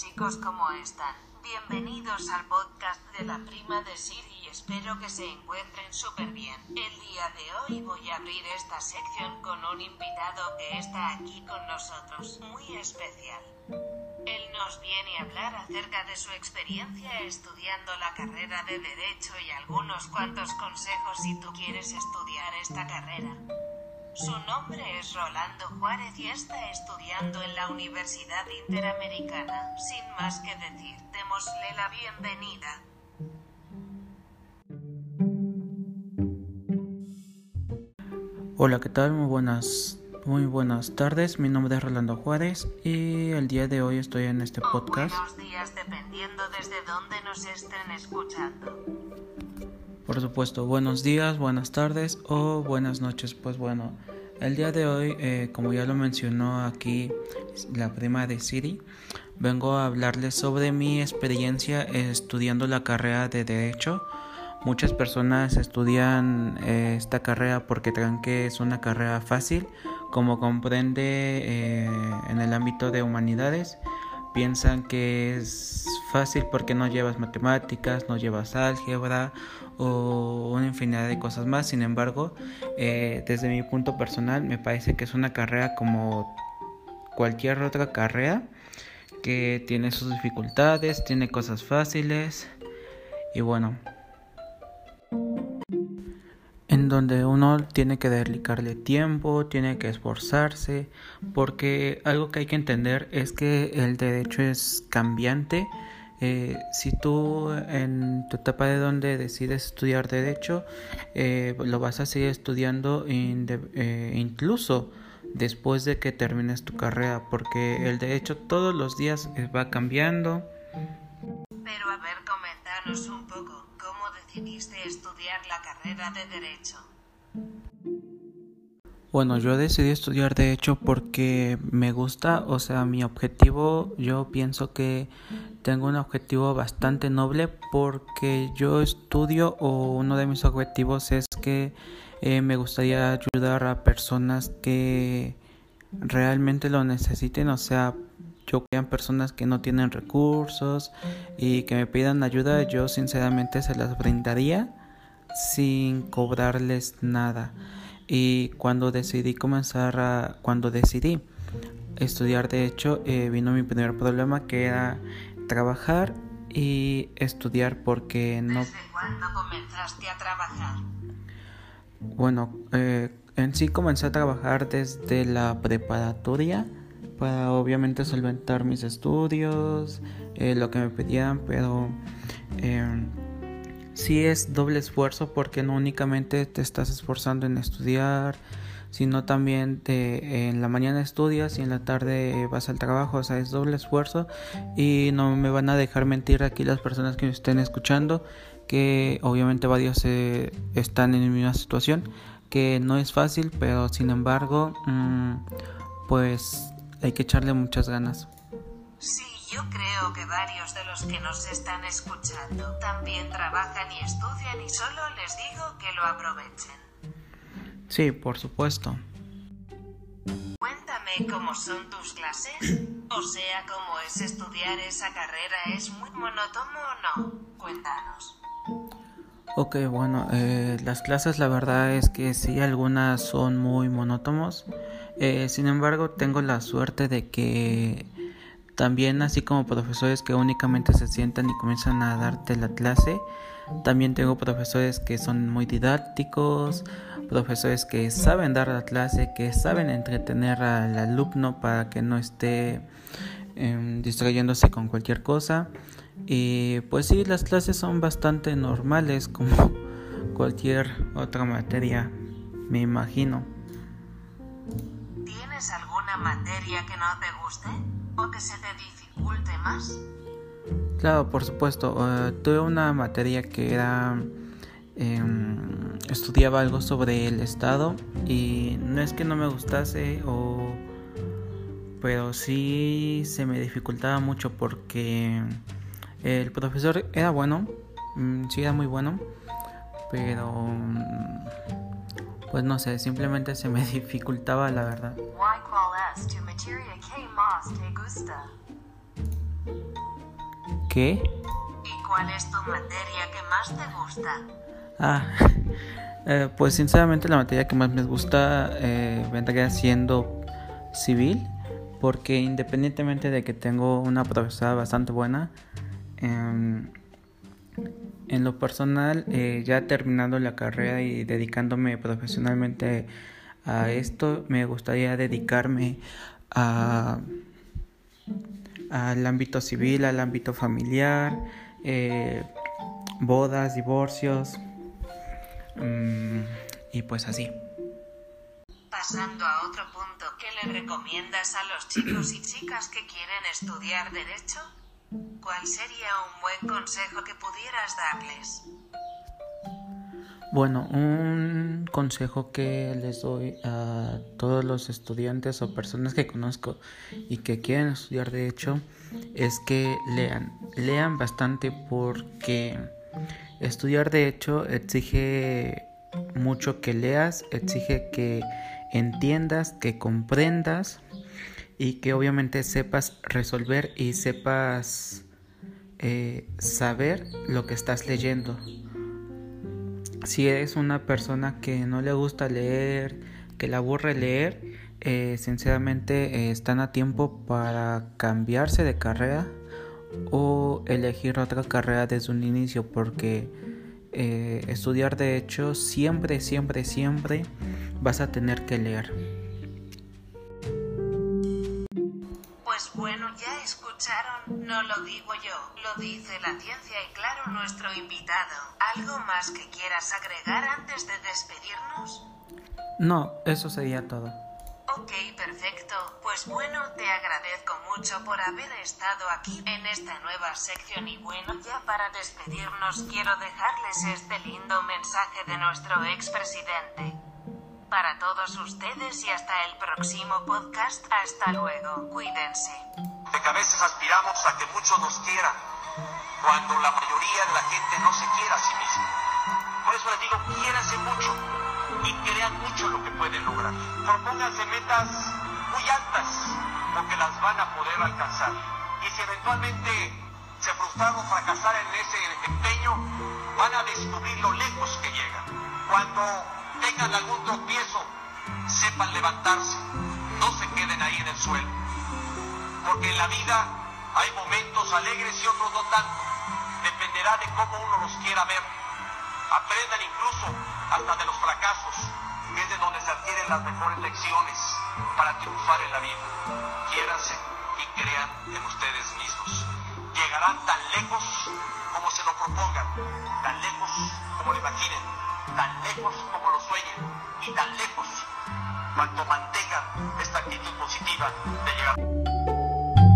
chicos? ¿Cómo están? Bienvenidos al podcast de la prima de Siri y espero que se encuentren súper bien. El día de hoy voy a abrir esta sección con un invitado que está aquí con nosotros, muy especial. Él nos viene a hablar acerca de su experiencia estudiando la carrera de Derecho y algunos cuantos consejos si tú quieres estudiar esta carrera. Su nombre es Rolando Juárez y está estudiando en la Universidad Interamericana. Sin más que decir, démosle la bienvenida. Hola, ¿qué tal? Muy buenas, muy buenas tardes. Mi nombre es Rolando Juárez y el día de hoy estoy en este O podcast. buenos días dependiendo desde dónde nos estén escuchando. Por supuesto, buenos días, buenas tardes o buenas noches. Pues bueno, el día de hoy, eh, como ya lo mencionó aquí la prima de Siri, vengo a hablarles sobre mi experiencia estudiando la carrera de Derecho. Muchas personas estudian eh, esta carrera porque creen que es una carrera fácil, como comprende eh, en el ámbito de humanidades. Piensan que es fácil porque no llevas matemáticas, no llevas álgebra o una infinidad de cosas más. Sin embargo, eh, desde mi punto personal, me parece que es una carrera como cualquier otra carrera que tiene sus dificultades, tiene cosas fáciles y bueno, en donde uno tiene que dedicarle tiempo, tiene que esforzarse, porque algo que hay que entender es que el derecho es cambiante. Eh, si tú en tu etapa de donde decides estudiar derecho, eh, lo vas a seguir estudiando eh, incluso después de que termines tu carrera, porque el derecho todos los días eh, va cambiando. Pero a ver, comentanos un poco, ¿cómo decidiste estudiar la carrera de Derecho? Bueno, yo decidí estudiar derecho porque me gusta, o sea, mi objetivo, yo pienso que tengo un objetivo bastante noble porque yo estudio o uno de mis objetivos es que eh, me gustaría ayudar a personas que realmente lo necesiten, o sea, yo vean personas que no tienen recursos y que me pidan ayuda, yo sinceramente se las brindaría sin cobrarles nada. Y cuando decidí comenzar a, cuando decidí estudiar derecho, eh, vino mi primer problema que era trabajar y estudiar porque no, ¿Desde cuándo comenzaste a trabajar? bueno, eh, en sí comencé a trabajar desde la preparatoria para obviamente solventar mis estudios, eh, lo que me pedían, pero eh, sí es doble esfuerzo porque no únicamente te estás esforzando en estudiar, sino también en la mañana estudias y en la tarde vas al trabajo, o sea, es doble esfuerzo y no me van a dejar mentir aquí las personas que me estén escuchando, que obviamente varios eh, están en la situación, que no es fácil, pero sin embargo, mm, pues hay que echarle muchas ganas. Sí, yo creo que varios de los que nos están escuchando también trabajan y estudian y solo les digo que lo aprovechen. Sí, por supuesto. Cuéntame cómo son tus clases. O sea, cómo es estudiar esa carrera. ¿Es muy monótono o no? Cuéntanos. Ok, bueno, eh, las clases la verdad es que sí, algunas son muy monótonos. Eh, sin embargo, tengo la suerte de que también así como profesores que únicamente se sientan y comienzan a darte la clase, también tengo profesores que son muy didácticos, profesores que saben dar la clase, que saben entretener al alumno para que no esté em, distrayéndose con cualquier cosa. Y pues sí, las clases son bastante normales como cualquier otra materia, me imagino. ¿Tienes alguna materia que no te guste? ¿O que se te dificulte más? Claro, por supuesto. eh, tuve una materia que era... em, estudiaba algo sobre el Estado y no es que no me gustase o... Pero sí se me dificultaba mucho porque el profesor era bueno, mm, sí era muy bueno, pero... mm, Pues no sé, simplemente se me dificultaba la verdad. Y ¿Qué? ¿Y cuál es tu materia que más te gusta? Ah, eh, pues sinceramente la materia que más me gusta eh, vendría siendo civil, porque independientemente de que tengo una profesora bastante buena, em, en lo personal, eh, ya terminando la carrera y dedicándome profesionalmente a esto, me gustaría dedicarme a, al ámbito civil, al ámbito familiar, eh, bodas, divorcios mm, y pues así. Pasando a otro punto, ¿qué le recomiendas a los chicos y chicas que quieren estudiar derecho? ¿Cuál sería un buen consejo que pudieras darles? Bueno, un consejo que les doy a todos los estudiantes o personas que conozco y que quieren estudiar de hecho es que lean, lean bastante porque estudiar de hecho exige mucho que leas, exige que entiendas, que comprendas y que obviamente sepas resolver y sepas eh, saber lo que estás leyendo. Si eres una persona que no le gusta leer, que le aburre leer, eh, sinceramente eh, están a tiempo para cambiarse de carrera o elegir otra carrera desde un inicio porque estudiar de hecho siempre, siempre, siempre vas a tener que leer. Bueno, ya escucharon, no lo digo yo, lo dice la ciencia y claro nuestro invitado. ¿Algo más que quieras agregar antes de despedirnos? No, eso sería todo. Ok, perfecto. Pues bueno, te agradezco mucho por haber estado aquí en esta nueva sección y bueno, ya para despedirnos quiero dejarles este lindo mensaje de nuestro expresidente para todos ustedes y hasta el próximo podcast. Hasta luego. Cuídense. De que a veces aspiramos a que muchos nos quieran, cuando la mayoría de la gente no se quiere a sí misma. Por eso les digo, quiéranse mucho y crean mucho lo que pueden lograr. Propónganse metas muy altas, porque las van a poder alcanzar. Y si eventualmente se frustraron fracasar en ese empeño, van a descubrir lo lejos que llegan. Cuando tengan algún tropiezo, sepan levantarse, no se queden ahí en el suelo. Porque en la vida hay momentos alegres y otros no tanto. Dependerá de cómo uno los quiera ver. Aprendan incluso hasta de los fracasos, que es de donde se adquieren las mejores lecciones para triunfar en la vida. Quiéranse y crean en ustedes mismos. Llegarán tan lejos como se lo propongan, tan lejos como lo imaginen, tan lejos como lo sueñen y tan lejos cuanto mantengan esta actitud positiva de llegar.